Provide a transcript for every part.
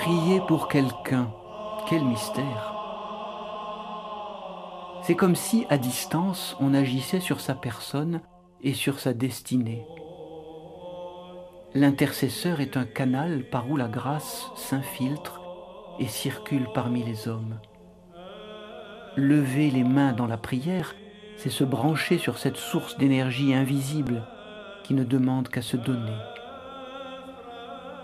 Prier pour quelqu'un, quel mystère. C'est comme si, à distance, on agissait sur sa personne et sur sa destinée. L'intercesseur est un canal par où la grâce s'infiltre et circule parmi les hommes. Lever les mains dans la prière, c'est se brancher sur cette source d'énergie invisible qui ne demande qu'à se donner.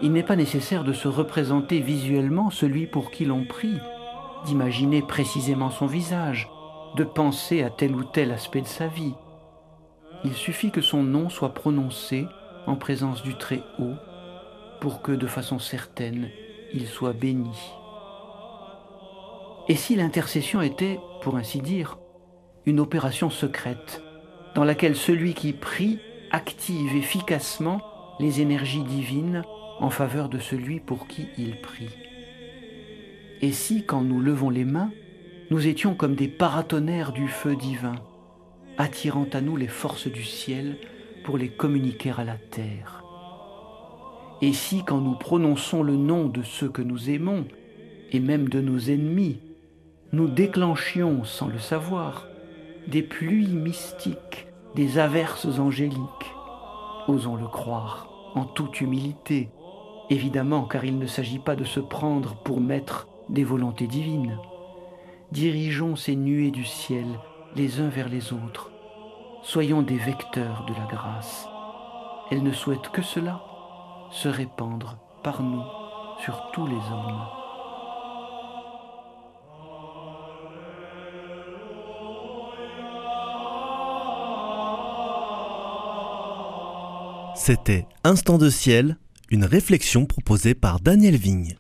Il n'est pas nécessaire de se représenter visuellement celui pour qui l'on prie, d'imaginer précisément son visage, de penser à tel ou tel aspect de sa vie. Il suffit que son nom soit prononcé en présence du Très-Haut pour que de façon certaine il soit béni. Et si l'intercession était, pour ainsi dire, une opération secrète dans laquelle celui qui prie active efficacement les énergies divines en faveur de celui pour qui il prie. Et si, quand nous levons les mains, nous étions comme des paratonnerres du feu divin, attirant à nous les forces du ciel pour les communiquer à la terre. Et si, quand nous prononçons le nom de ceux que nous aimons, et même de nos ennemis, nous déclenchions, sans le savoir, des pluies mystiques, des averses angéliques, osons le croire, en toute humilité, évidemment car il ne s'agit pas de se prendre pour maître des volontés divines. Dirigeons ces nuées du ciel les uns vers les autres. Soyons des vecteurs de la grâce. Elle ne souhaite que cela, se répandre par nous sur tous les hommes. C'était Instant de ciel, une réflexion proposée par Daniel Vigne.